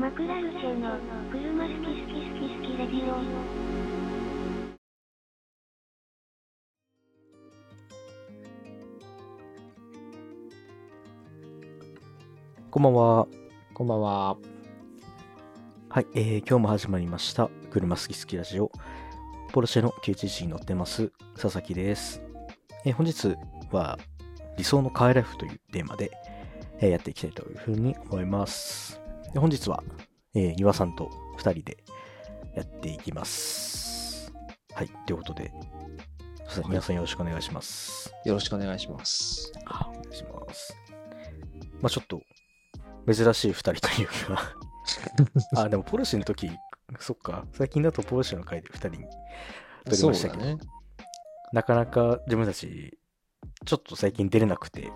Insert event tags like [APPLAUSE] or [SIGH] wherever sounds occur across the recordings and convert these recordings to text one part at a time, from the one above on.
マクラルチェの車好き好き好き好きレディオ。こんばんは。こんばんは。はい、えー、今日も始まりました。車好き好きラジオ。ポルシェの911に乗ってます、佐々木です。えー本日は理想のカーライフというテーマで、えーやっていきたいというふうに思います。で本日は、えー、岩さんと2人でやっていきます。はい、ということで、佐々木皆さんよろしくお願いします。よろしくお願いします。あお願いします。まあちょっと、珍しい二人というか、[LAUGHS] あ、でもポルシェの時、そっか、最近だとポルシェの回で二人に撮りましたけど、だね。なかなか自分たち、ちょっと最近出れなくて、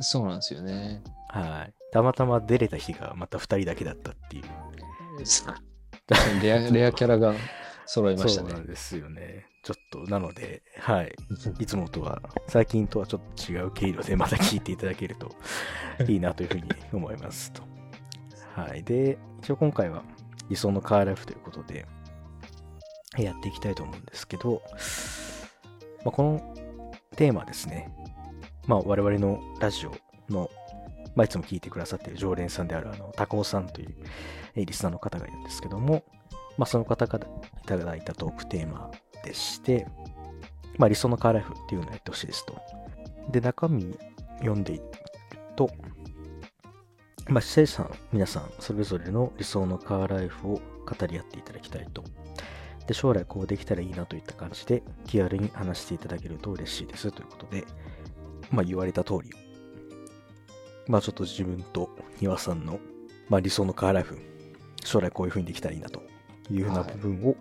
そうなんですよね。はい。たまたま出れた日がまた二人だけだったっていう。レア [LAUGHS] レアキャラが揃いましたねそうなん。ですよね。ちょっと、なので、はい。いつもとは、最近とはちょっと違う経路でまた聞いていただけると [LAUGHS] いいなというふうに思いますと。はい。で、一応今回は理想のカーライフということで、やっていきたいと思うんですけど、まあ、このテーマはですね、まあ、我々のラジオの、まあ、いつも聞いてくださっている常連さんであるあの高尾さんというえリスナーの方がいるんですけども、まあ、その方からいただいたトークテーマでして、まあ、理想のカーライフっていうのをやってほしいですと。で、中身読んでいくと、まあ、視聴者さん、皆さん、それぞれの理想のカーライフを語り合っていただきたいと。で、将来こうできたらいいなといった感じで、気軽に話していただけると嬉しいですということで、まあ、言われた通り、まあ、ちょっと自分と庭さんの、まあ、理想のカーライフ、将来こういう風にできたらいいなというふうな部分を、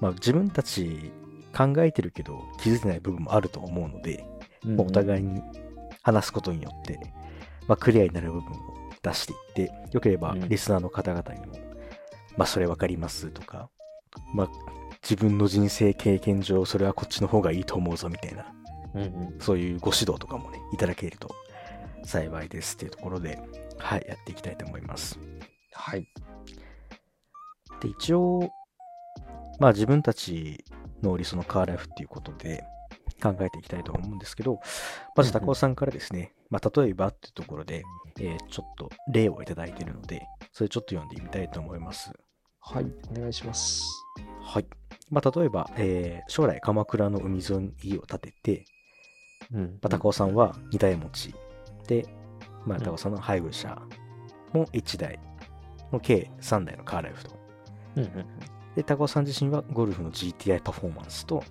まあ、自分たち考えてるけど気づいてない部分もあると思うので、まあお互いに話すことによって、まあ、クリアになる部分を出していって、よければうん。リスナーの方々にも、まあ、それわかりますとか、まあ、自分の人生経験上、それはこっちの方がいいと思うぞみたいな、うんうん。そういうご指導とかもね、いただけると幸いですっていうところで、はい、やっていきたいと思います。はい。で、一応、まあ自分たちの理想のカーライフっていうことで考えていきたいと思うんですけど、まず高尾さんからですね、まあ例えばっていうところで、えーちょっと例をいただいているので、それちょっと読んでみたいと思います。はい。お願いします。はい。まあ例えば、えー将来鎌倉の海沿いに家を建てて、うん。まあ、高尾さんは2台持ちで、まあ、うん高尾さんの配偶者も1台の計3台のカーライフと。うんうんで、高尾さん自身はゴルフの GTI パフォーマンスと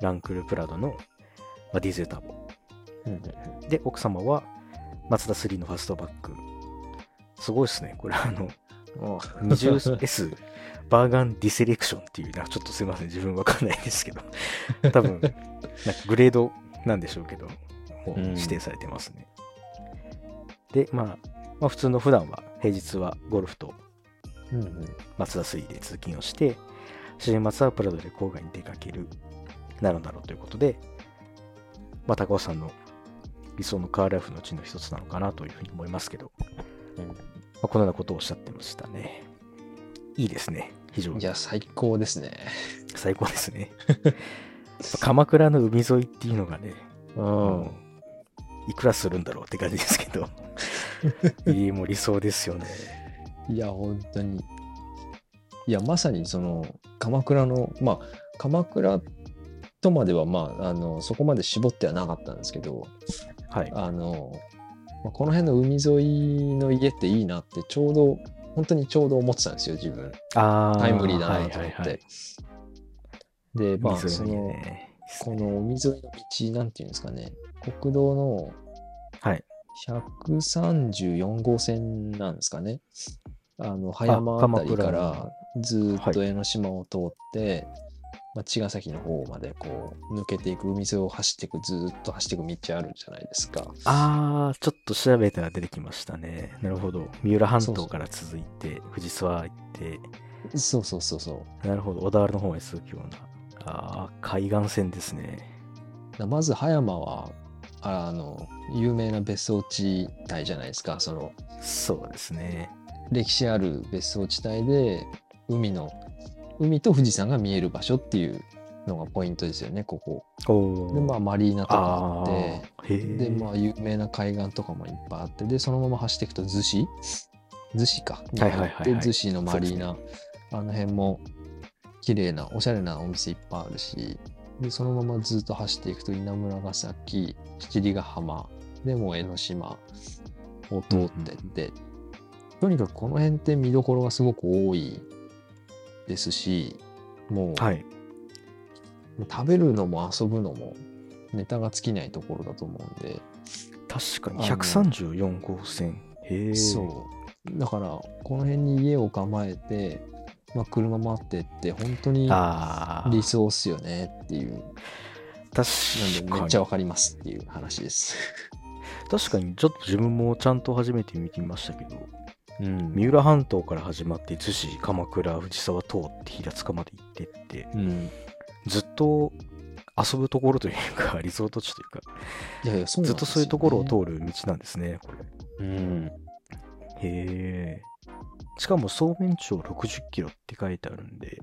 ランクルプラドの、まあ、ディーゼルターボ。うんうんで、奥様はマツダ3のファストバック。すごいですね。これあの、うん。20S [LAUGHS] バーガンディセレクションっていう、なんかちょっとすいません。自分わかんないですけど。多分、なんかグレードなんでしょうけど、もう指定されてますね。で、まあ、まあ普通の普段は、平日はゴルフとうんうんマツダ3で通勤をして、週末はプラドで郊外に出かける、なるだろうということで、まあ、高尾さんの理想のカーライフのうちの一つなのかなというふうに思いますけど、うんまあ、このようなことをおっしゃってましたね。いいですね。非常に。いや、最高ですね。最高ですね。[LAUGHS] 鎌倉の海沿いっていうのがね、うもん。ういくらするんだろうって感じですけど、[LAUGHS] いいもう理想ですよね。いや、本当に。いや、まさにその、鎌倉の、まあ、鎌倉とまでは、まあ、あの、そこまで絞ってはなかったんですけど、はい。あの、まあ、この辺の海沿いの家っていいなって、ちょうど、本当にちょうど思ってたんですよ、自分。あータイムリーだなと思って。はいはいはいで、まあ、その、ねこの海沿いの道、なんていうんですかね、国道のはい。134号線なんですかね。あの、葉山あたりか鎌らずーっとはい江ノ島を通って、まあ、茅ヶ崎の方までこう抜けていく海沿いを走っていくずーっと走っていく道あるじゃないですか。あー、ちょっと調べたら出てきましたね。なるほど。三浦半島から続いて、藤沢行って、そうそうそうそう。なるほど。小田原の方へ続くような。あー、海岸線ですね。だまず葉山はあの有名な別荘地帯じゃないですかその。そうですね。歴史ある別荘地帯で海の海と富士山が見える場所っていうのがポイントですよねここ。おでまあマリーナとかあって。でまあ有名な海岸とかもいっぱいあってでそのまま走っていくと逗子？逗子か。にって逗子のマリーナ、あの辺も綺麗なおしゃれなお店いっぱいあるしでそのままずっと走っていくと稲村ヶ崎七里ヶ浜でもう江ノ島を通ってって、とにかくこの辺って見どころがすごく多いですしもう,、はい。食べるのも遊ぶのもネタが尽きないところだと思うんで、確かにあの134号線。へえ。そう。だから、この辺に家を構えて、まあ、車もあってって、本当に。理想っすよねっていう。確なんで、かにめっちゃわかりますっていう話です。[LAUGHS] 確かにちょっと自分もちゃんと初めて見てみましたけど、うん。三浦半島から始まって逗子鎌倉藤沢通って平塚まで行ってってうん。ずっと遊ぶところというかリゾート地というかいやいや、そうなんですよ、ね。ずっとそういうところを通る道なんですねこれうん。へえしかも総面長60キロって書いてあるんで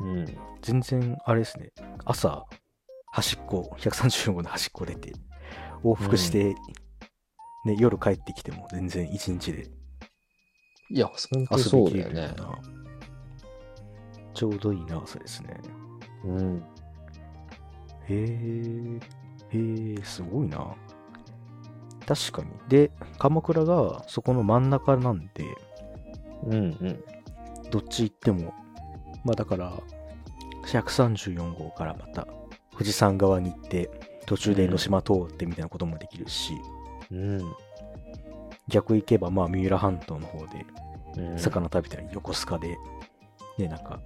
うん。全然あれですね朝端っこ134号の端っこ出て往復して、ね、夜帰ってきても全然一日でいや、本当そうだよねちょうどいい長さですねうん。へえ、へえ、すごいな。確かに。で、鎌倉がそこの真ん中なんで、うんうん。どっち行っても、まあだから、134号からまた富士山側に行って、途中で江ノ島通ってみたいなこともできるし、うん。逆行けばまあ三浦半島の方でうん、魚食べたり、横須賀で、ね、なんか、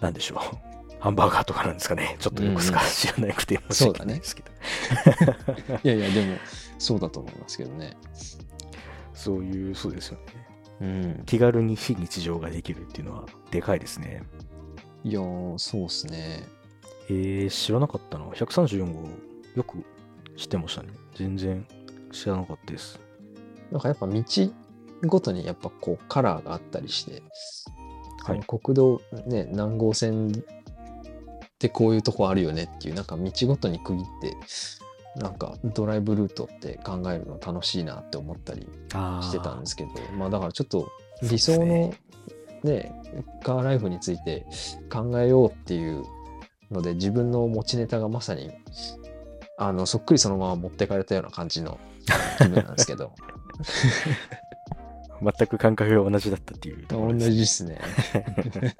なんでしょう。[LAUGHS] ハンバーガーとかなんですかね。ちょっと横須賀知らなくて申し訳ないですけど。[LAUGHS] いやいや、でも、そうだと思いますけどね。そういう、そうですよね。うん。気軽に非日常ができるっていうのはでかいですね。いやー、そうっすね。えー、知らなかったな。134号、よく知ってましたね。全然知らなかったです。なんかやっぱ道ごとにやっぱこうカラーがあったりして、はい国道ね、何号線ってこういうとこあるよねっていう、なんか道ごとに区切って、なんかドライブルートって考えるの楽しいなって思ったりあしてたんですけど、まあだからちょっと理想のね、カーライフについて考えようっていうので、自分の持ちネタがまさに、あの、そっくりそのまま持ってかれたような感じの気分なんですけど。[LAUGHS] 全く感覚が同じだったっていう同。じですね。[LAUGHS]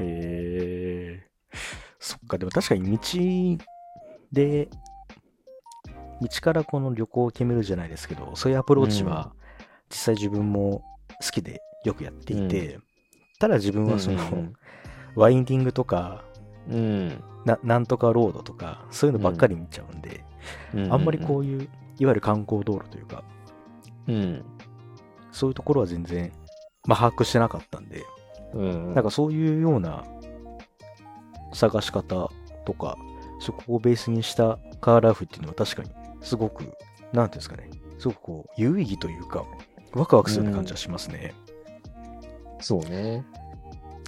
へえそっか、でも確かに道で、道からこの旅行を決めるじゃないですけど、そういうアプローチは実際自分も好きでよくやっていて、ただ自分はその、ワインディングとか、うん。ななんとかロードとか、そういうのばっかり見ちゃうんで、うん。あんまりこういう、いわゆる観光道路というか、うん。そういうところは全然、まあ、把握してなかったんで、うん。なんかそういうような探し方とか、そこをベースにしたカーライフっていうのは確かにすごく、なんていうんですかね、すごくこう、有意義というか、ワクワクする感じはしますね。そうね。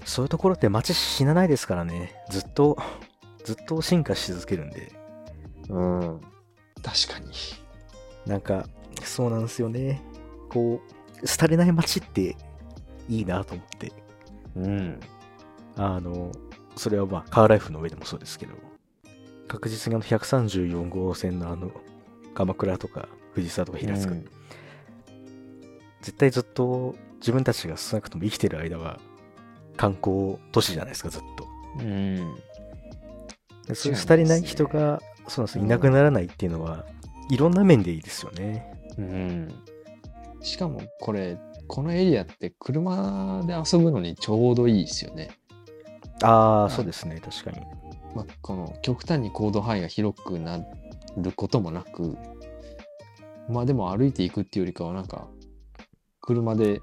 そういうところって街死なないですからね、ずっと、ずっと進化し続けるんで、うん。確かに。なんか、そうなんですよね。こう、廃れない街っていいなと思って、うん。あの、それはまあ、カーライフの上でもそうですけど、確実にあの134号線のあの、鎌倉とか藤沢とか平塚、うん絶対ずっと自分たちが少なくとも生きてる間は観光都市じゃないですか、ずっと。うん。でそういう廃れない人が、そうなんですよいなくならないっていうのは、いろんな面でいいですよね。うん。しかもこれ、このエリアって車で遊ぶのにちょうどいいですよね。ああ、いそうですね、確かに。まあ、この極端に行動範囲が広くなることもなく、まあでも歩いていくっていうよりかはなんか、車で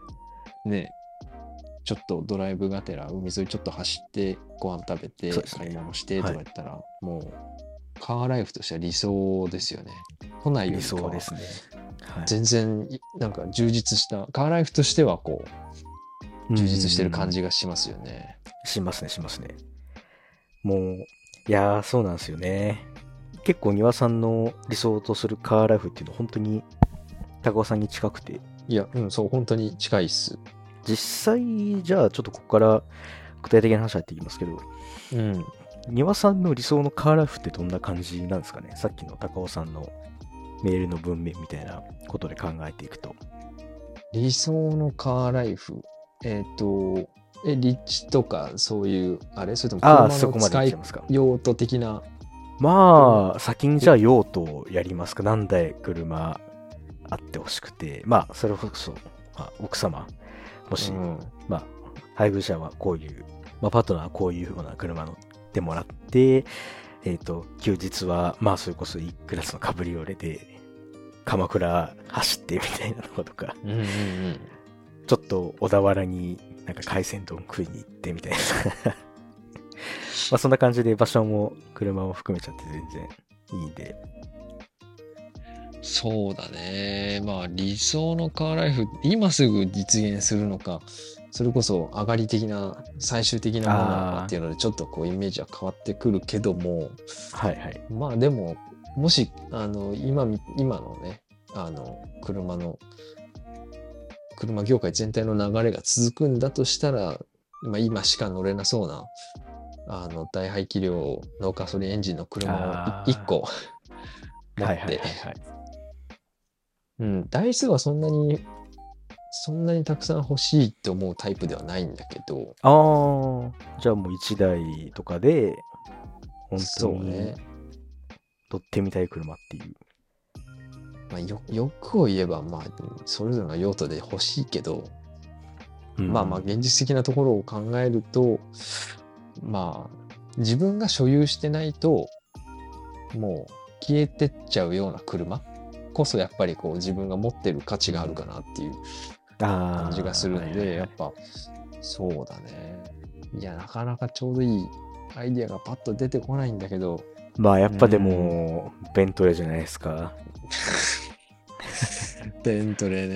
ね、ちょっとドライブがてら海沿いちょっと走ってご飯食べて買い物してとかはい言ったら、もうカーライフとしては理想ですよね。都内より理かは想ですね。はい全然いなんか充実した、カーライフとしてはこう、充実してる感じがしますよね。しますね、しますね。もう、いやー、そうなんですよね。結構、庭さんの理想とするカーライフっていうのは本当に高尾さんに近くて、いや、うん、そう、本当に近いっす。実際、じゃあちょっとここから具体的な話入っていきますけど、うん。庭さんの理想のカーライフってどんな感じなんですかね？さっきの高尾さんのメールの文面みたいなことで考えていくと。理想のカーライフ？えっ、と、え、立地とかそういう、あれ？それともああ、車そこまでの使い。用途的な？まあ、先にじゃあ用途をやりますか。何台車あってほしくて、まあ、それこそ、まあ、奥様、もし、うんまあ、配偶者はこういう、まあ、パートナーはこういうような車乗ってもらって、えっ、と、休日は、まあ、それこそいクラスのカブリオレで、鎌倉走ってみたいなのとか、うんうんうん。ちょっと小田原になんか海鮮丼食いに行ってみたいな。[LAUGHS] まあそんな感じで場所も車も含めちゃって全然いいんで。そうだね。まあ理想のカーライフ、今すぐ実現するのか、それこそ上がり的な、最終的なものなのかっていうので、ちょっとこうイメージは変わってくるけども、はいはい。まあでも、もし、あの、今み、今のね、あの、車の、車業界全体の流れが続くんだとしたら、まあ今しか乗れなそうな、あの、大排気量のガソリンエンジンの車を1個 [LAUGHS] 持って、はい。うん、台数はそんなに、そんなにたくさん欲しいって思うタイプではないんだけど、ああ、じゃあもう1台とかで、本当に。乗ってみたい車っていう。まあ、よ欲を言えば、まあ、それぞれの用途で欲しいけど、うん。まあまあ現実的なところを考えるとまあ自分が所有してないともう消えてっちゃうような車こそやっぱりこう自分が持ってる価値があるかなっていう感じがするんでやっぱそうだね。いやなかなかちょうどいいアイディアがパッと出てこないんだけど。まあやっぱでも、ベントレーじゃないですか。ベントレー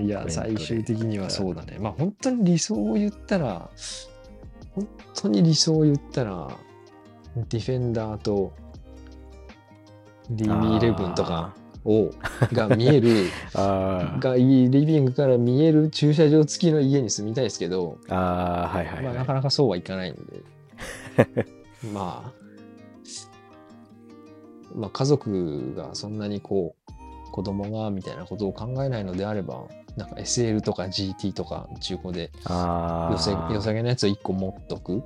ね。いや最終的にはそうだね。まあ本当に理想を言ったら本当に理想を言ったらディフェンダーと DB11 とかをが見える [LAUGHS] がいいリビングから見える駐車場付きの家に住みたいですけど、あー、はいはい、まあ、はい。なかなかそうはいかないんで。[LAUGHS] まあまあ家族がそんなにこう子供がみたいなことを考えないのであればなんか SL とか GT とか中古であ良さげなやつを1個持っとく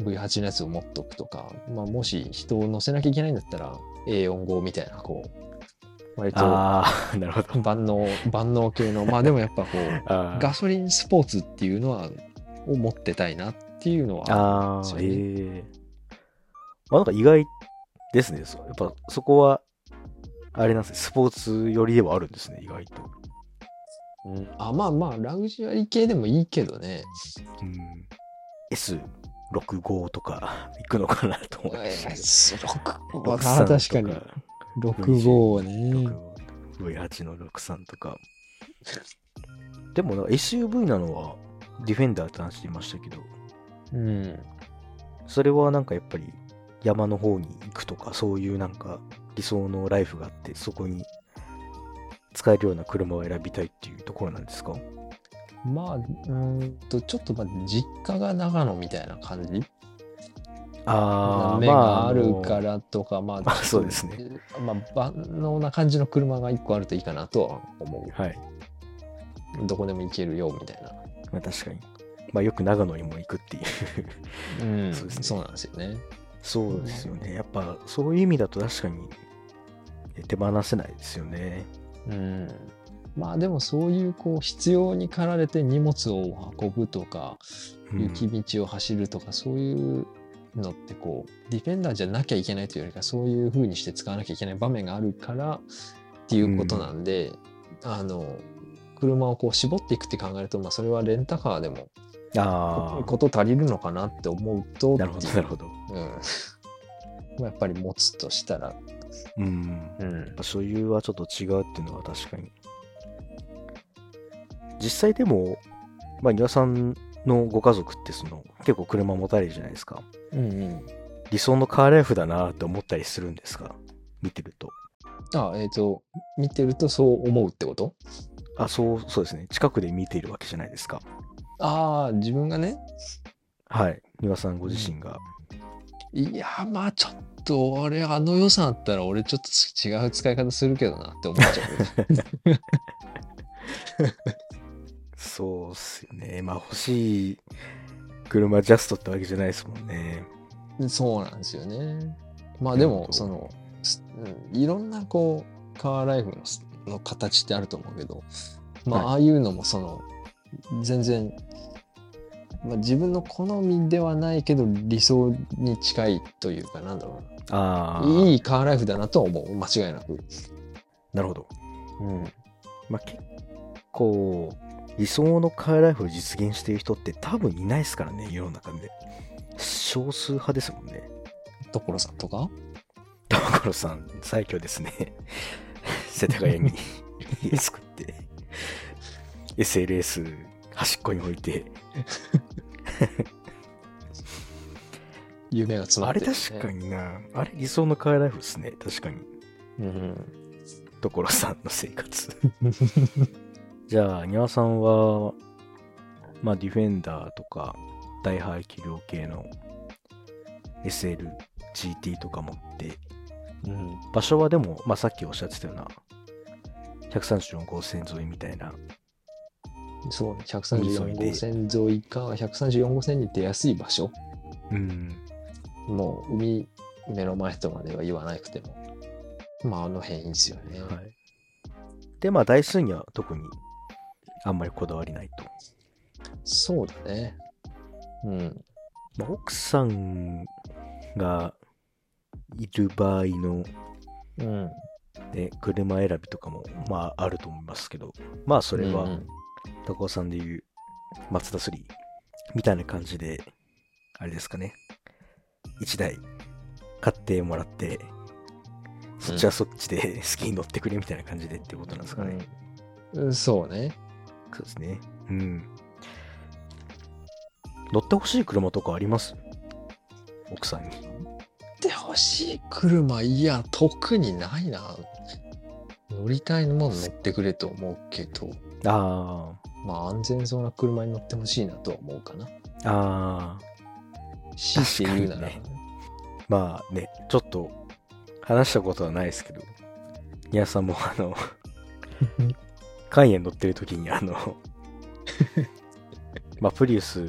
？V8 のやつを持っとくとか、まあ、もし人を乗せなきゃいけないんだったら A45 みたいなこう割とあー、なるほど。万能万能系の。まあでもやっぱこう [LAUGHS] あー。ガソリンスポーツっていうのはを持ってたいなっていうのはああ、ですよえねえまあなんか意外ですね。やっぱそこは、あれなんですね、スポーツ寄りではあるんですね、意外と。うんあまあまあラグジュアリー系でもいいけどねうん。S65 とか行くのかなと思いますけど。6 63確かにとか65ね V8 の63とか。でもな SUV なのはディフェンダーって話してましたけど、うんそれはなんかやっぱり山の方に行くとか、そういうなんか理想のライフがあって、そこに使えるような車を選びたいっていうところなんですか？まあうーんとちょっとまあ実家が長野みたいな感じ？あ目があるからとか、まあ、まあそうですね。まあ、万能な感じの車が1個あるといいかなとは思はい。う。どこでも行けるよ、みたいな。まあ確かに。まあよく長野にも行くっていう。うん、[LAUGHS] そうですねそうなんですよね。そうですよね。やっぱそういう意味だと確かに手放せないですよね。うん。まあでもそういうこう必要に駆られて荷物を運ぶとか、うん雪道を走るとか、そういうのってこう、ディフェンダーじゃなきゃいけないというよりか、そういう風にして使わなきゃいけない場面があるからっていうことなんで、あの、車をこう絞っていくって考えると、まあそれはレンタカーでもあこと足りるのかなって思うとあ、なるほど、なるほど。うん、[LAUGHS] まあやっぱり持つとしたら、うん。うん所有はちょっと違うっていうのは確かに実際でも、まあ、庭さんのご家族ってその結構車持たれるじゃないですか。うんうん。理想のカーライフだなって思ったりするんですか？見てると。あ、えっ、と、見てるとそう思うってこと？あ、そう、そうですね。近くで見ているわけじゃないですか。ああ、自分がね。はい。庭さんご自身が。いや、まあちょっと、俺、あの予算あったら、俺ちょっと違う使い方するけどなって思っちゃ [LAUGHS] そうっすよね。まあ欲しい車ジャストってわけじゃないですもんね。う。そうなんですよね。まあでも、その、いろんなこう、カーライフのすの形ってあると思うけど、まあ、はいああいうのもその、全然、まあ、自分の好みではないけど理想に近いというかなんだろうあ。いいカーライフだなとは思う。間違いなく。なるほど。うん。まあ結構、理想のカーライフを実現している人って多分いないですからね、世の中で。少数派ですもんね。所さんとか？所さん、最強ですね。[LAUGHS] 世田谷に [LAUGHS] 家作って、SLS 端っこに置いて、夢が詰まあれってる、ね。確かにな、あれ理想のカーライフですね、確かに。うん。所さんの生活。じゃあ、庭さんは、まあ、ディフェンダーとか、大排気量系の SL、GT とか持って、うん。場所はでも、まあ、さっきおっしゃってたような、134号線沿いみたいな、そうね。134号線沿いか、134号線に出やすい場所。うん、もう海目の前とまでは言わなくても。まああの辺いいんですよね。はい。で、まあ、台数には特にあんまりこだわりないと。そうだね。うん。まあ、奥さんがいる場合の、うん。ね、車選びとかも、まあ、あると思いますけど、まあ、それは、うん高尾さんでいう、マツダ3みたいな感じで、あれですかね。1台買ってもらって、そっちはそっちで好きに乗ってくれみたいな感じでってことなんですかね。うんうんそうね。そうですね。うん。乗ってほしい車とかあります？奥さんに。で欲しい車、いや、特にないな。乗りたいのも乗ってくれと思うけど、あまあ安全そうな車に乗ってほしいなとは思うかな。あ、ああ。強いて言うなら、確かまあね、ちょっと話したことはないですけど、ニヤさんもあの、[LAUGHS] 肝炎乗ってる時にあの、[LAUGHS] まあプリウス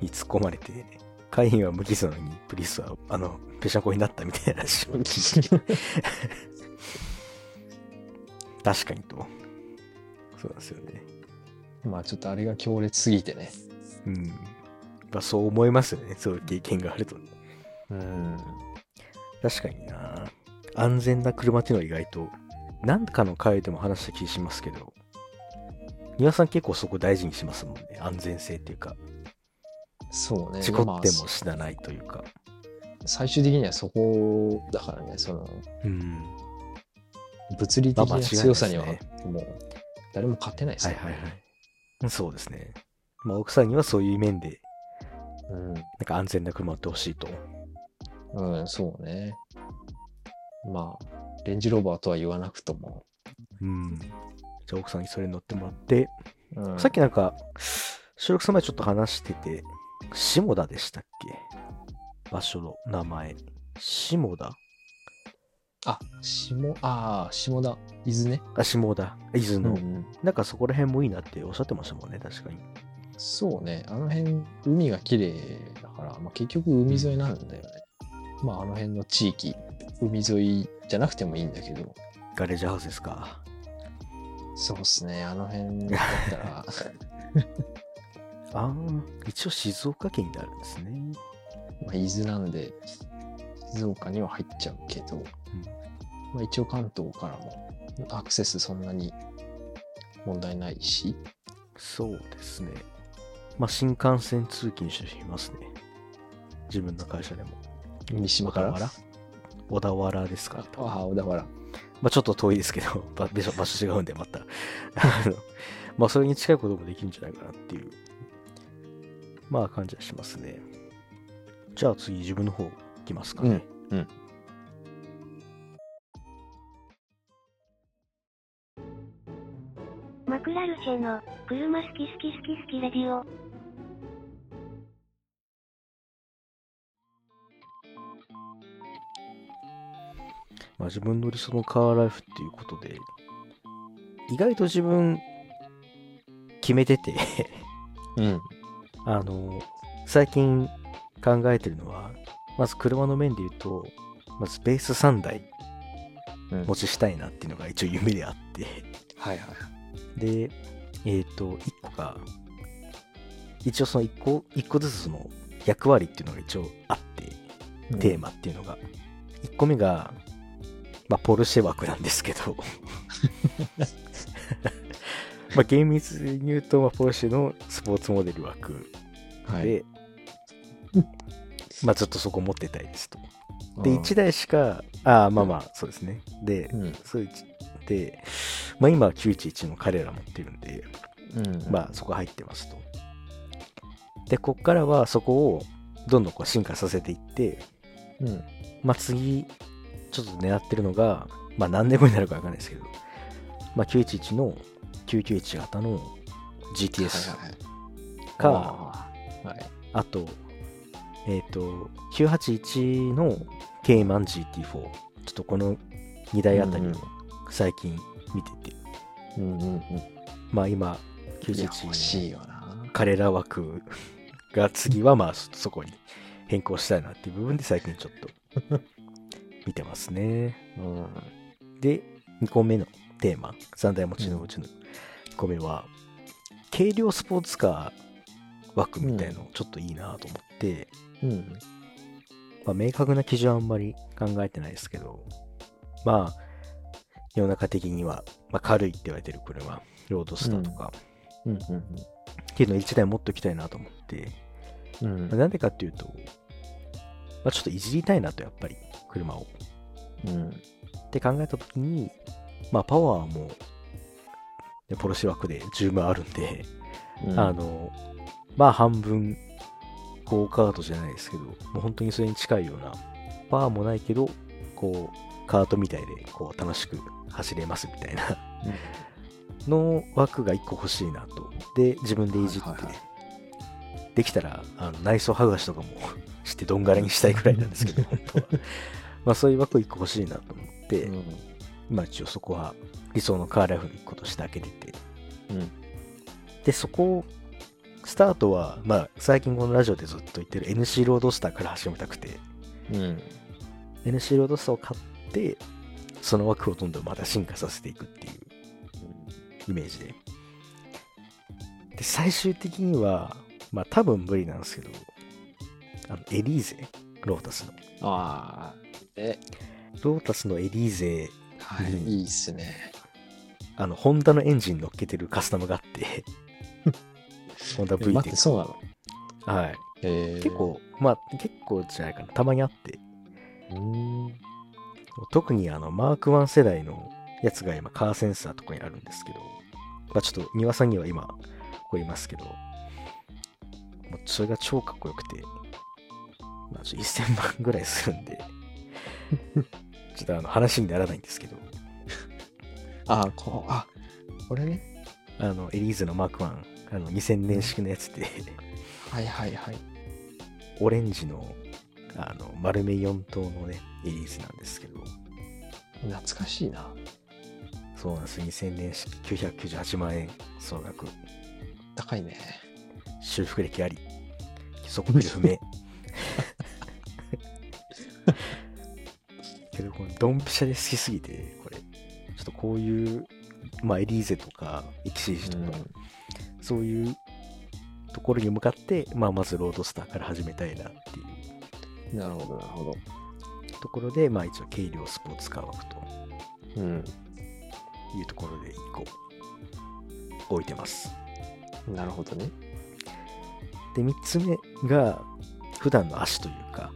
に突っ込まれて、肝炎は無傷なのにプリウスはあの、ぺしゃこになったみたいな話を聞いて、[LAUGHS] 確かにと。そうなんですよね。まあちょっとあれが強烈すぎてね。うん。まあそう思いますよね。そういう経験があるとね。うん。確かにな安全な車っていうのは意外と何かの回でも話した気しますけど庭さん結構そこ大事にしますもんね安全性っていうかそうね。事故まあっても死なないというか最終的にはそこだからね、そのうん物理的な強さにはもう誰も勝てないですよ、はいはいはい。そうですね。まあ奥さんにはそういう面でなんか安全な車乗ってほしいと。うん、うん、そうね。まあ、レンジローバーとは言わなくとも。うん。じゃあ奥さんにそれ乗ってもらって、うん、さっきなんか収録する前ちょっと話してて下田でしたっけ？場所の名前。下田あ、下、ああ、下田、伊豆ね。あ、下田、伊豆の、うんなんかそこら辺もいいなっておっしゃってましたもんね、確かに。そうね、あの辺、海が綺麗だから、まあ、結局海沿いなんだよね。まあ、あの辺の地域、海沿いじゃなくてもいいんだけど、ガレージハウスですか。そうっすね、あの辺だったら、[LAUGHS] ああ、一応静岡県になるんですね。まあ、伊豆なんで、静岡には入っちゃうけど、まあ、一応関東からもアクセスそんなに問題ないし、そうですね。まあ、新幹線通勤してしますね。自分の会社でも。三島から？小田原小田原ですか。ああ、小田原。まあ、ちょっと遠いですけど、[LAUGHS] ば場所違うんで、また。まあそれに近いこともできるんじゃないかなっていう、まあ感じはしますね。じゃあ次自分の方いきますかね。うんうんマクラルシェの車好き好き好き好きレディオ。まあ、自分の理想のカーライフっていうことで、意外と自分決めててうん。[LAUGHS] あの、最近考えてるのは、まず車の面で言うと、まずベース3台うん持ちしたいなっていうのが一応夢であって、はいはい。で、えっ、と、1個が、一応その1個、一個ずつその役割っていうのが一応あって、テーマっていうのが。1個目が、まあ、ポルシェ枠なんですけど、[LAUGHS] まあ、厳密に言うと、まあ、ポルシェのスポーツモデル枠はい。で、まあ、ずっとそこ持ってたいですと。で、うん1台しか、ああ、まあまあ、そうですね。で、うん。そう一で、まあ、今は911の彼ら持ってるんで、うん。まあ、そこ入ってますと。で、こっからはそこをどんどんこう進化させていって、うん。まあ、次、ちょっと狙ってるのが、まあ、何年後になるかわかんないですけど、まあ、911の991型の GTS はいはいか、はい。はい。あと、えっ、と、981の K マン GT4。ちょっとこの2台あたりを最近見てて、うんうんうん。まあ今、いや、欲し911いよな。彼ら枠が次は [LAUGHS] まあそこに変更したいなっていう部分で最近ちょっと [LAUGHS] 見てますね。うん。で、2個目のテーマ、3台持ちのうちの2個目は、軽量スポーツカー枠みたいのちょっといいなと思って、うん。まあ、明確な基準はあんまり考えてないですけど、まあ、世の中的には、まあ、軽いって言われてる車、ロードスターとか、うんっていうのを1台持っときたいなと思って、うん。うんまあなんでかっていうと、まあ、ちょっといじりたいなと、やっぱり、車を。うん。って考えたときに、まあ、パワーも、ねポルシェ枠で十分あるんで、うん。あの、まあ、半分、ゴーカートじゃないですけど、もう本当にそれに近いような、パワーもないけど、こう、カートみたいで、こう、楽しく走れますみたいなの枠が1個欲しいなと。で、自分でいじって、はいはいはいできたら、あの内装剥がしとかも [LAUGHS] してどんがらにしたいくらいなんですけど、[LAUGHS] 本当は。まあ、そういう枠1個欲しいなと思って、うん。まあ一応そこは理想のカーライフの1個として開けてて、うん。で、そこを、スタートは、まあ、最近このラジオでずっと言ってる NC ロードスターから始めたくて、うん。NC ロードスターを買って、その枠をどんどんまた進化させていくっていうイメージで。で、最終的には、まあ多分無理なんですけど、あの、エリーゼ、ロータスの。ああ。え、ロータスのエリーゼ、はい。うんいいっすね。あの、ホンダのエンジン乗っけてるカスタムがあって、ホンダえ待って。そうなの？はい。え結。構、まあ結構じゃないかな、たまにあって、うん。特にあの、マーク1世代のやつが今、カーセンサーとかにあるんですけど、まあちょっと、庭さんには今、ここいますけど、もうそれが超かっこよくて、まあちょっと1000万ぐらいするんで、[LAUGHS] ちょっとあの、話にならないんですけど、あ、こう、あ、これね。あの、エリーゼのマーク1、あの、2000年式のやつで、はいはいはい。オレンジの、あの、丸め4灯のね、エリーゼなんですけど、懐かしいな。そうなんです。2000年式998万円総額。高いね。修復歴あり。そこで不明。[LAUGHS] けど、これ、ドンピシャで好きすぎて、これ、ちょっとこういう、まあ、エリーゼとか、エキシージとか、そういうところに向かって、まあ、まずロードスターから始めたいなっていうなるほど、なるほど。ところで、まあ、一応、軽量スポーツカー枠とうん。いうところで1個置いてます。なるほどね。で、3つ目が、普段の足というか、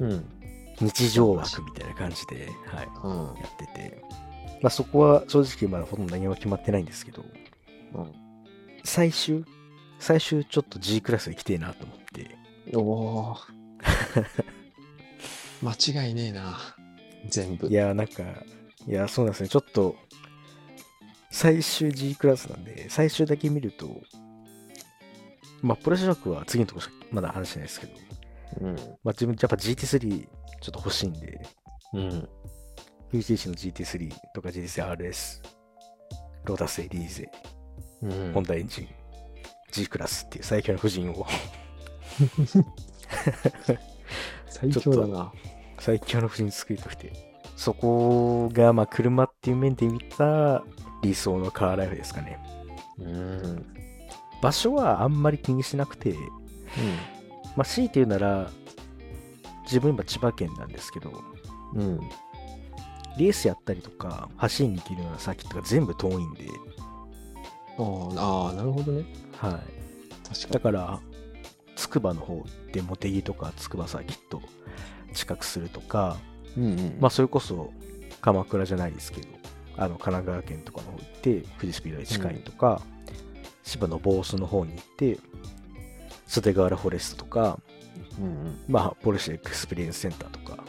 うん。日常枠みたいな感じで、はい、うん。やってて、まあ、そこは正直まだほとんど何も決まってないんですけど、うん最終、最終ちょっと G クラス行きてえなと思って、おお。[LAUGHS] 間違いねえな。全部。いや、なんか、いや、そうなんですね。ちょっと、最終 G クラスなんで、最終だけ見ると、まあ、プロショックは次のとこしかまだ話してないですけど、うん。まあ、自分、やっぱ GT3 ちょっと欲しいんで、うん。UTC の GT3 とか GT3RS、ロータスエリーゼ、うんホンダエンジン、G クラスっていう最強の夫人を、最強だな。最強の夫人作りたくて、そこが、まあ、車っていう面で見た理想のカーライフですかね。うん。場所はあんまり気にしなくて、まあ、強いて言うなら、自分今千葉県なんですけど、うん。うん。レースやったりとか、走りに行けるようなサーキットが全部遠いんで、あーあー、なるほどね。はい。確かだから、つくばの方で茂木とかつくばサーキット近くするとか、に。うんうん。まあそれこそ鎌倉じゃないですけど、あの神奈川県とかの方行って、富士スピードに近いとか、千葉の房総の方に行って、袖ヶ浦フォレストとか、うんうん。まあポルシェエクスペリエンスセンターとか、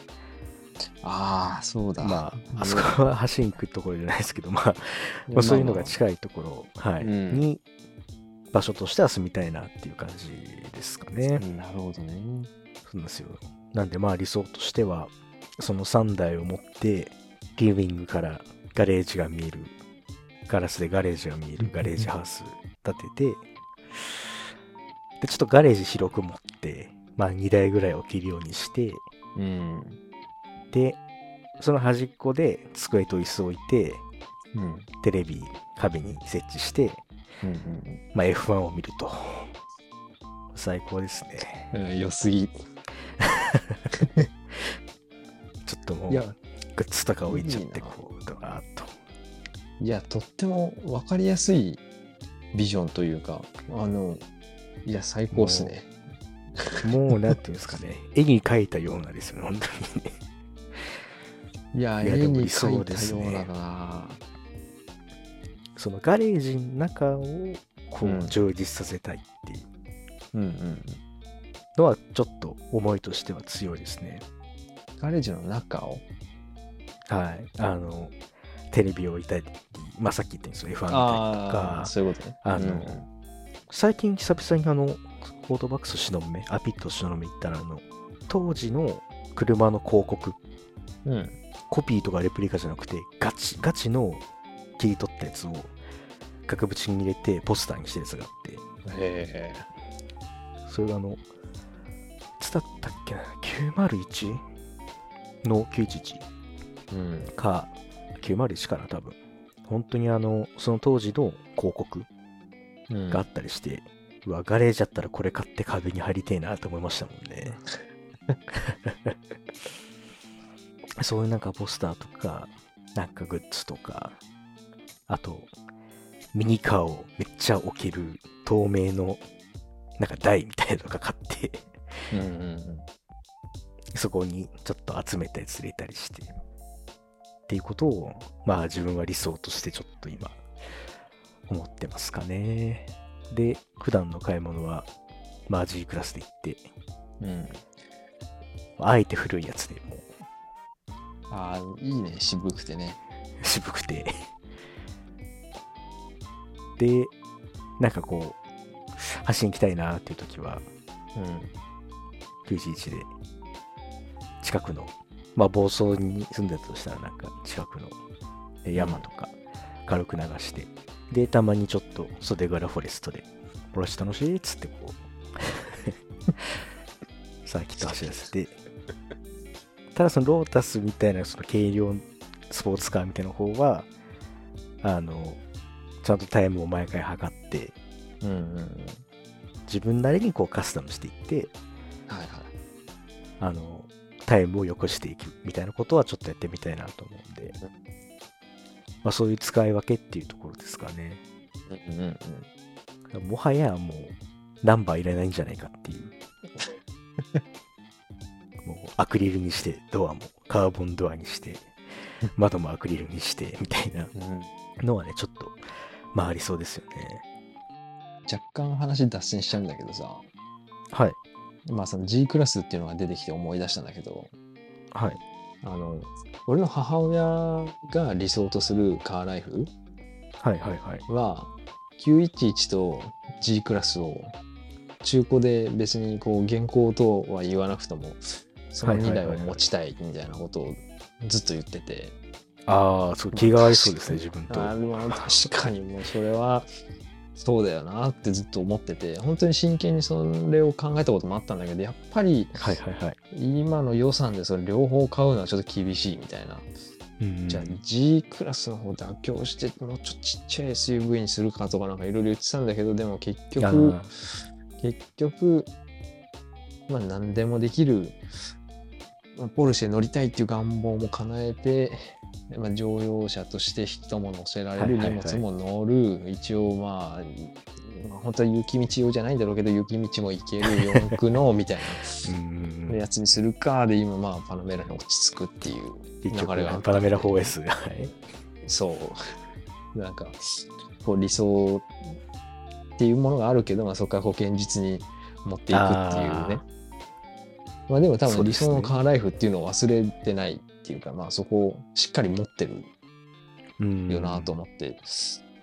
ああ、そうだ。まあ、あそこは走りに行くところじゃないですけど、まあ、まあそういうのが近いところ、はい、うんに、場所としては住みたいなっていう感じですかね。うんなるほどね。そうなんですよ。なんで、まあ理想としては、その3台を持って、リビングからガレージが見える、ガラスでガレージが見えるガレージハウス建てて、で、ちょっとガレージ広く持って、まあ2台ぐらい置けるようにして、うん。で、その端っこで机と椅子を置いて、うん。テレビ壁に設置して、うんうんまあ、F1 を見ると。最高ですね。うん。良すぎ。[LAUGHS] ちょっともう、いやグッズとか置いちゃって、こう、ドワーッと。いや、とっても分かりやすいビジョンというか、あの、いや、最高っすね。もう、なんていうんですかね、[LAUGHS] 絵に描いたようなですよね、本当にね。いや、いや絵にでも理想描いたですねようだな。そのガレージの中を、こうんう、充実させたいっていううんうん。のは、ちょっと思いとしては強いですね。ガレージの中を？はい。あの、テレビを置いたり、まあ、さっき言ったように、その F1 見たりとあかあ、、そういうことね。あの最近久々にあの、オートバックスシノメ、アピットシノメ行ったら、あの、当時の車の広告、うん。うん。コピーとかレプリカじゃなくて、ガチ、ガチの切り取ったやつを額縁に入れてポスターにしたやつがあって、へえ。それがあの、いつだったっけな、901の911うん。か、901かな、多分。本当にあの、その当時の広告うんがあったりして、うわ、ガレージあったらこれ買って壁に貼りてえなと思いましたもんね。[LAUGHS] そういうなんかポスターとか、なんかグッズとか、あと、ミニカーをめっちゃ置ける透明のなんか台みたいなのが買って、うんうんそこにちょっと集めたやつ入れたりして、っていうことを、まあ自分は理想としてちょっと今、思ってますかね。で、普段の買い物は、まあ G クラスで行って、うん。うん。あえて古いやつでもうああ、いいね、渋くてね。渋くて。で、なんかこう、走りに行きたいなっていう時は、うん。911で、近くの、まあ房総に住んでたとしたらなんか近くのえ山とか軽く流して、で、たまにちょっと袖柄フォレストで、ポロシ楽しい？っつってこう、サーキット走らせて、ただそのロータスみたいなその軽量スポーツカーみたいな方は、あの、ちゃんとタイムを毎回測って、うんうんうん。自分なりにこうカスタムしていって、はいはい。あの、タイムを良くしていくみたいなことはちょっとやってみたいなと思うんで、まあそういう使い分けっていうところですかね。うんうんうん。もはやもうナンバーいらないんじゃないかっていう。[LAUGHS] アクリルにして、ドアもカーボンドアにして、窓もアクリルにして、みたいなうんのはね、ちょっとまあありそうですよね。若干話脱線しちゃうんだけどさ、はい。まあその G クラスっていうのが出てきて思い出したんだけど、はい。あの、俺の母親が理想とするカーライフはいはいはい。は、911と G クラスを中古で別にこう現行とは言わなくとも、その2台を持ちたいみたいなことをずっと言ってて、ああ、そう、気が合いそうですね、自分と。あまあ確かにもうそれはそうだよなってずっと思ってて本当に真剣にそれを考えたこともあったんだけどやっぱりはいはいはい。今の予算でそれ両方買うのはちょっと厳しいみたいな、うんじゃあ G クラスの方妥協してもうちょっとちっちゃい SUV にするかとかなんかいろいろ言ってたんだけどでも結あ局ー。結局まあ何でもできるまあポルシェ乗りたいっていう願望も叶えて、まあ、乗用車として人も乗せられる荷はいはいはい。物も乗る、一応まあまあ本当は雪道用じゃないんだろうけど雪道も行ける。[LAUGHS] 四駆のみたいな。やつにするか。で今まあパナメラに落ち着くっていう流れがパナメラ 4S が。はい。そう。なんかこう理想っていうものがあるけど、まあ、そこからこう現実に持っていくっていうね。あまあでも多分理想のカーライフっていうのを忘れてないっていうか、まあそこをしっかり持ってるうんよなと思って、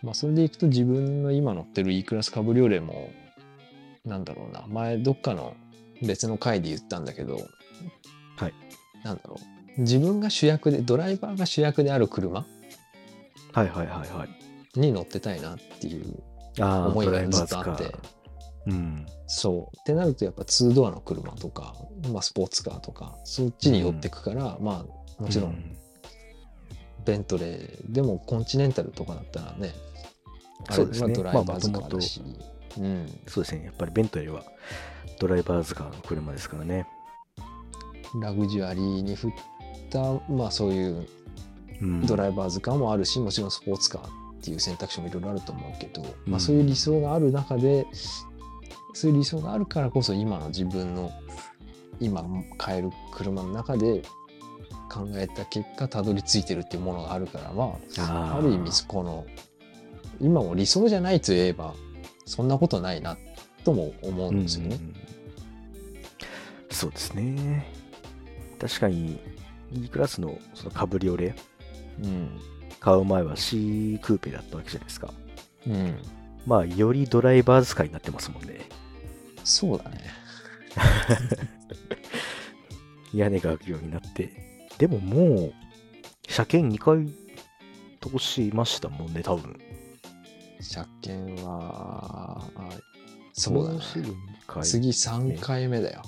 まあそれでいくと自分の今乗ってる E クラスカブリオレもなんだろうな。前どっかの別の回で言ったんだけどはい。なんだろう。自分が主役でドライバーが主役である車はいはいはいはい。に乗ってたいなっていう思いがずっとあって。ー。うん。そう。ってなるとやっぱ2ドアの車とか、まあ、スポーツカーとかそっちに寄ってくから、まあもちろうん。んベントレーでもコンチネンタルとかだったらねそうですね。まあドライバーズカーだし、うん、そうですね。やっぱりベントレーはドライバーズカーの車ですからね。ラグジュアリーに振ったまあそういううん。ドライバーズカーもあるし、もちろんスポーツカーっていう選択肢もいろいろあると思うけど、うん。まあそういう理想がある中でそういう理想があるからこそ今の自分の今買える車の中で考えた結果たどり着いてるっていうものがあるからまある意味この今も理想じゃないと言えばそんなことないなとも思うんですよね。うんそうですね。確かに E クラスのそのカブリオレうん。買う前は C クーペだったわけじゃないですか。うん。まあ、よりドライバー使いになってますもんね。そうだね。屋根が開くようになって。でももう、車検2回通しましたもんね、多分。車検は、あそうだねも。すぐ2回。次3回目だよ。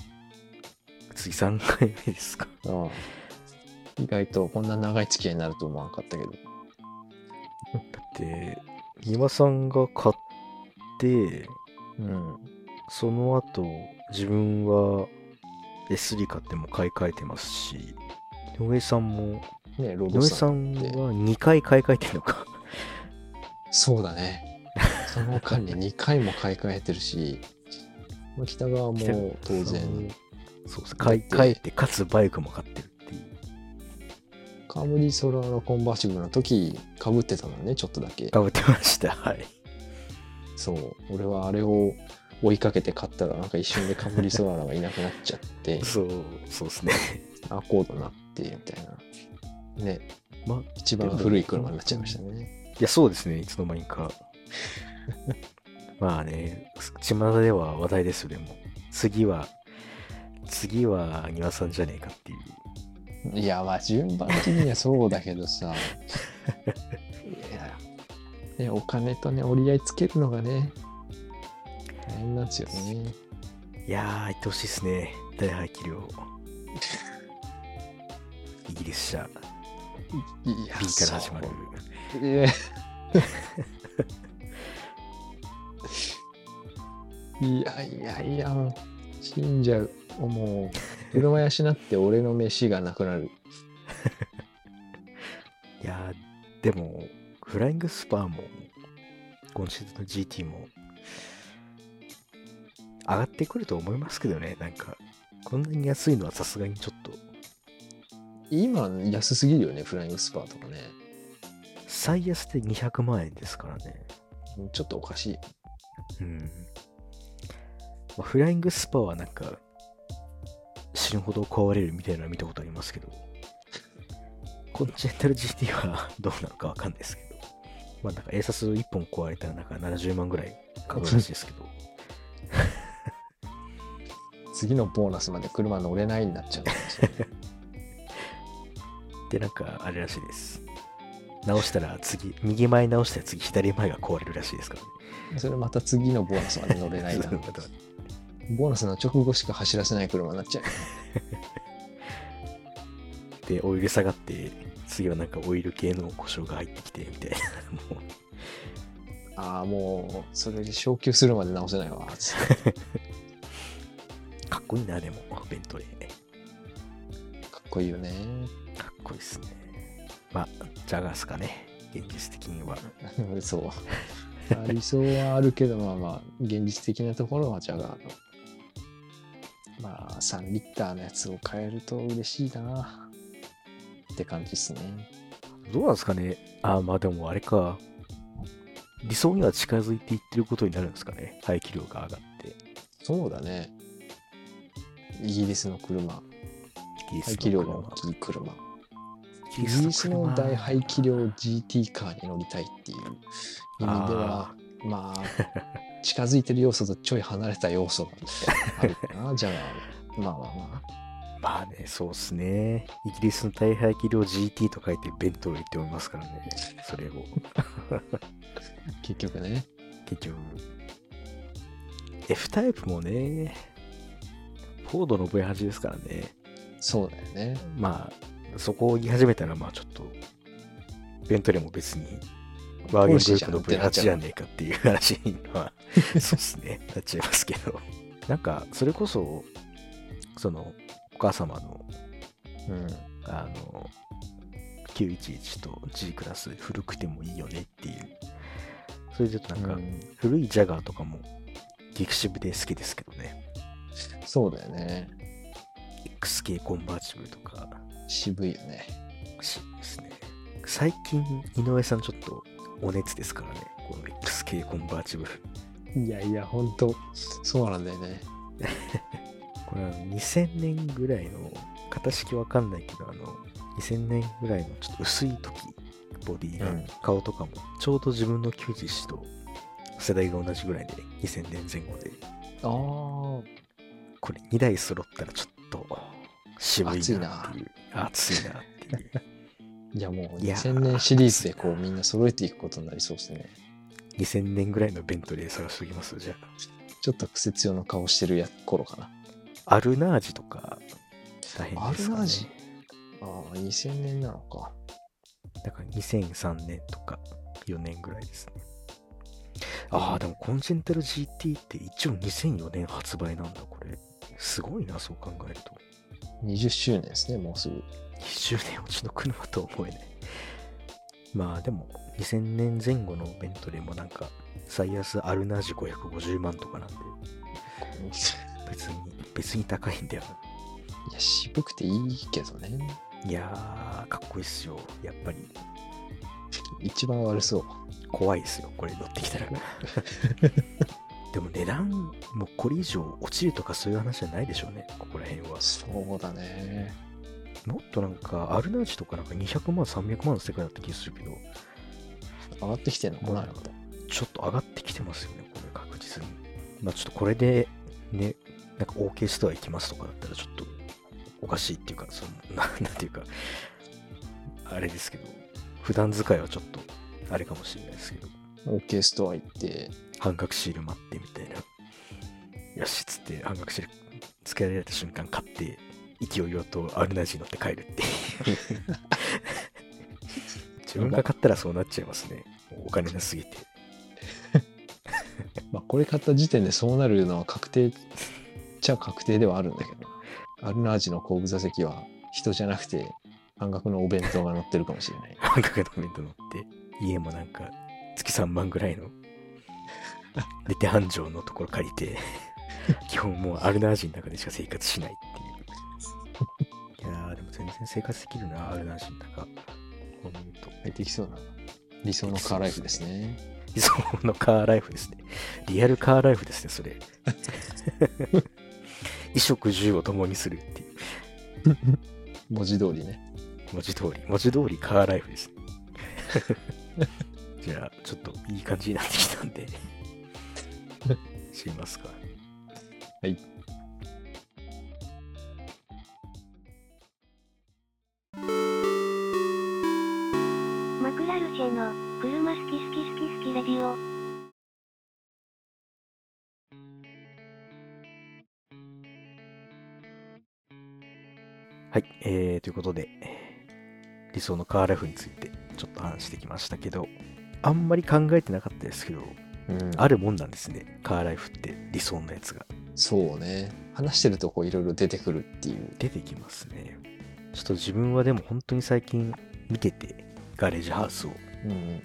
次3回目ですか。うん意外とこんな長い付き合いになると思わなかったけど。だって、庭さんが買って、うん。その後、自分は S3 買っても買い替えてますし、井上さんも、ねロ井上さんは2回買い替えてるのか。そうだね。その間に2回も買い替えてるし、[LAUGHS] まあ北川も当然、そうです。買い替えて、かつバイクも買ってるっていう。カムリソラのコンバーシブルの時、かぶってたのね、ちょっとだけ。かぶってました。はい。そう。俺はあれを追いかけて買ったら、なんか一瞬でカムリソララがいなくなっちゃって、[LAUGHS] そう、そうですね。アコードになって、みたいな。ね、まあ、一番古い車になっちゃいましたね。いや、そうですね。いつの間にか。[LAUGHS] まあね、巷では話題ですよ、でも。次は、次は庭さんじゃねえかっていう。いや、まあ順番的にはそうだけどさ。[LAUGHS] いや、ね、お金とね、折り合いつけるのがね、大変なんですよね。いやー、言ってほしいですね。大排気量。イギリス車、いや B から始まる。いやいやいや死んじゃう。もう、車養って俺の飯がなくなる。[LAUGHS] いやー、でも、フライングスパーも、今シーズンの GT も、上がってくると思いますけどね、なんか、こんなに安いのはさすがにちょっと、今、安すぎるよね、フライングスパーとかね。最安で200万円ですからね。ちょっとおかしい。うん。まあ、フライングスパはなんか、死ぬほど壊れるみたいなのは見たことありますけど、コンチェンタル GT はどうなのかわかんないですけど、まあなんか A サス1本壊れたらなんか70万ぐらいかかるらしいですけど、次のボーナスまで車乗れないになっちゃうで。なんかあれらしいです。直したら次、右前直したら次左前が壊れるらしいですからね。それまた次のボーナスまで乗れないな。ボーナスの直後しか走らせない車になっちゃう。で、オイル下がって、次はなんかオイル系の故障が入ってきて、みたいな。[LAUGHS] ああ、もう、それで昇級するまで直せないわ。かっこいいな、でも、ベントレー。かっこいいよね。かっこいいですね。まあ、ジャガースかね、現実的には。[LAUGHS] そう。まあ理想はあるけど、まあまあ、現実的なところはジャガーの。まあ、3リッターのやつを買えると嬉しいな。って感じですね。どうなんですかね。あ、まあでもあれか。理想には近づいていってることになるんですかね。排気量が上がって。そうだね。イギリスの車。排気量が車大きい車。イイギリスの車大排気量 GT カーに乗りたいっていう意味では、まあ、[LAUGHS] 近づいてる要素とちょい離れた要素があるかな、じゃあ、まあまあまあ。まあね、そうっすね。イギリスの大排気量 GT と書いてベントレーって読みますからね。それを。[LAUGHS] 結局ね。結局。F タイプもね、フォードの V8 ですからね。そうだよね。まあ、そこを言い始めたら、まあちょっと、ベントレーも別に、ワーゲングループのポルシェじゃんってなっ V8 ちゃうじゃねえかっていう話には、[LAUGHS] そうっすね、なっちゃいますけど。なんか、それこそ、その、お母様の、うん。あの、911と G クラス古くてもいいよねっていう。それでなんか、うん古いジャガーとかも、ギクシブで好きですけどね。そうだよね。XK コンバーチブルとか、渋いよね。しですね。最近、井上さんちょっとお熱ですからね。この XK コンバーチブル。いやいや、ほんと、そうなんだよね。[LAUGHS] これは2000年ぐらいの、型式わかんないけど、あの、2000年ぐらいのちょっと薄い時、ボディが、うん顔とかも、ちょうど自分の91と世代が同じぐらいで、2000年前後で、ああ、これ2台揃ったらちょっと渋いなっていう。熱いなっていう。[LAUGHS] いやもういや2000年シリーズでこうみんな揃えていくことになりそうですね。2000年ぐらいのベントレー探しておきます？じゃあ。ちょっと癖強の顔してるや頃かな。アルナージとか、大変アですかね。ルナージ？ああ、2000年なのか。だから2003年とか4年ぐらいですね。ああ、でもコンチェンタル GT って一応2004年発売なんだ、これ。すごいな、そう考えると。20周年ですね、もうすぐ。20年落ちの車とは思えない。まあでも、2000年前後のベントレーもなんか、最安アルナージ550万とかなんで、[LAUGHS] 別に、別に高いんだよいや、渋くていいけどね。な。いやー、かっこいいっすよ。やっぱり、一番悪そう。怖いですよ、これ乗ってきたら。[LAUGHS] でも値段、もうこれ以上落ちるとかそういう話じゃないでしょうね、ここら辺は。そうだね。もっとなんか、アルナージとかなんか200万、300万の世界だった気がするけど、上がってきてんのかな、まあちょっと上がってきてますよね、これ確実に。まあちょっとこれで、ね、なんか OK ストア行きますとかだったらちょっとおかしいっていうか、その [LAUGHS] ななんていうか、あれですけど、普段使いはちょっとあれかもしれないですけど、OK ストア行って、半額シール待ってみたいな。よしっつって半額シール付けられた瞬間買って、勢いよとアルナジー乗って帰るっていう。[LAUGHS] 自分が買ったらそうなっちゃいますね。お金なすぎて。[LAUGHS] まあこれ買った時点でそうなるのは確定っちゃ確定ではあるんだけど、アルナージの後部座席は人じゃなくて半額のお弁当が乗ってるかもしれない。[LAUGHS] 半額の弁当乗って、家もなんか月3万ぐらいのレテ半畳のところ借りて、[LAUGHS] 基本もうアルナージの中でしか生活しないっていう。いやー、でも全然生活できるな、アルナージの中。ほんと。入ってきそうな理想のカーライフですね。理想のカーライフですね。リアルカーライフですね、それ。[LAUGHS] 衣食住を共にするっていう。文字通りね。文字通り、文字通りカーライフですね。[LAUGHS] じゃあ、ちょっといい感じになってきたんで、[LAUGHS] 知りますか。はい。マクラルチェの車好き好き好き好きレディオ。はい、えー、ということで、理想のカーライフについてちょっと話してきましたけど、あんまり考えてなかったですけど、うんあるもんなんですね、カーライフって理想のやつが。そうね。話してるとこういろいろ出てくるっていう。出てきますね。ちょっと自分はでも本当に最近見てて、ガレージハウスを、うんうんうん。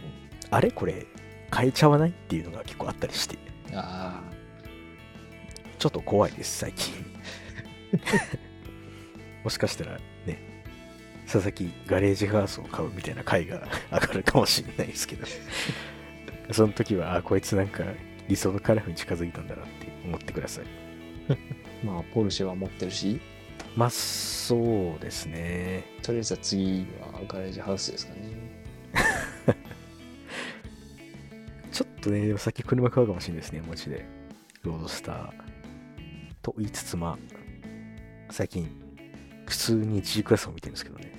あれこれ変えちゃわないっていうのが結構あったりして、あちょっと怖いです、最近。[LAUGHS] もしかしたらね、佐々木ガレージハウスを買うみたいな回が上がるかもしれないですけど、その時は、あ、こいつなんか理想のカラフに近づいたんだなって思ってください。あ。[LAUGHS] まあ、ポルシェは持ってるし、まあ、そうですね。とりあえずは次はガレージハウスですかね。[LAUGHS] ちょっとね、でもさっき車買うかもしれないですね、マジで。ロードスター。と言いつつ、まあ、最近、普通に G クラスを見てるんですけどね。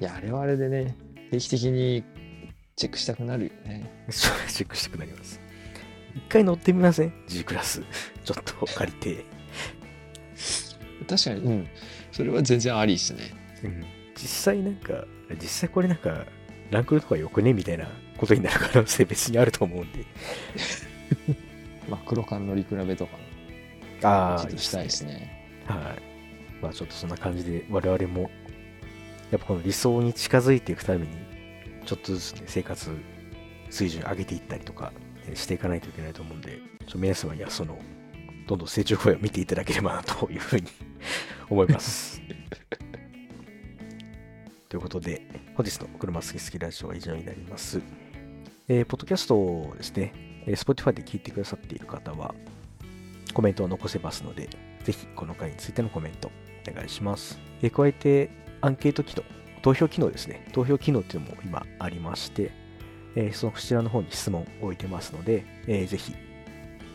いや、あれはあれでね、定期的にチェックしたくなるよね。[LAUGHS] チェックしたくなります。一回乗ってみません ?G クラス。[LAUGHS] ちょっと借りて。確かに、うん。それは全然ありですね。うん実際なんか、実際これなんか、ランクルとかよくね？みたいなことになる可能性別にあると思うんで。[LAUGHS] まあ、黒缶乗り比べとかあちょっとしたいですね。はい。まあちょっとそんな感じで我々も、やっぱこの理想に近づいていくために、ちょっとずつね、生活水準上げていったりとかえしていかないといけないと思うんで、ちょ皆様にはその、どんどん成長声を見ていただければなというふうに思います。[LAUGHS] ということで、本日の車好き好きラジオは以上になります。えーポッドキャストをですね、えー Spotify で聞いてくださっている方は、コメントを残せますので、ぜひこの回についてのコメントお願いします。えー加えて、アンケート機能、投票機能ですね。投票機能っていうのも今ありまして、えーそのこちらの方に質問を置いてますので、えーぜひ、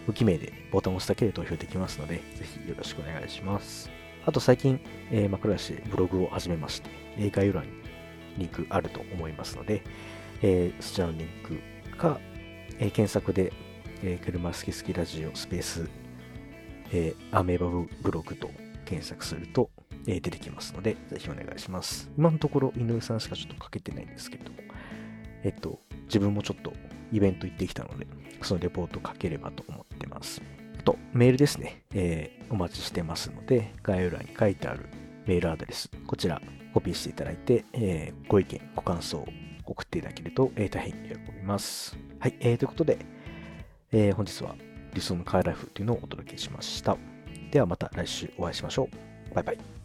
無記名でボタンを押すだけで投票できますので、ぜひよろしくお願いします。あと最近、えー、枕橋でブログを始めまして、えー概要欄にリンクあると思いますので、えーそちらのリンクか、えー検索で、えー車好き好きラジオスペース、えーアメーバブログと検索すると、えー出てきますので、ぜひお願いします。今のところ井上さんしかちょっと書けてないんですけれども、えっと、自分もちょっとイベント行ってきたので、そのレポート書ければと思ってます。あと、メールですね、えーお待ちしてますので、概要欄に書いてあるメールアドレス、こちらコピーしていただいて、えーご意見、ご感想を送っていただけると、えー大変喜びます。はい、えーということで、えー本日は理想のカーライフというのをお届けしました。ではまた来週お会いしましょう。バイバイ。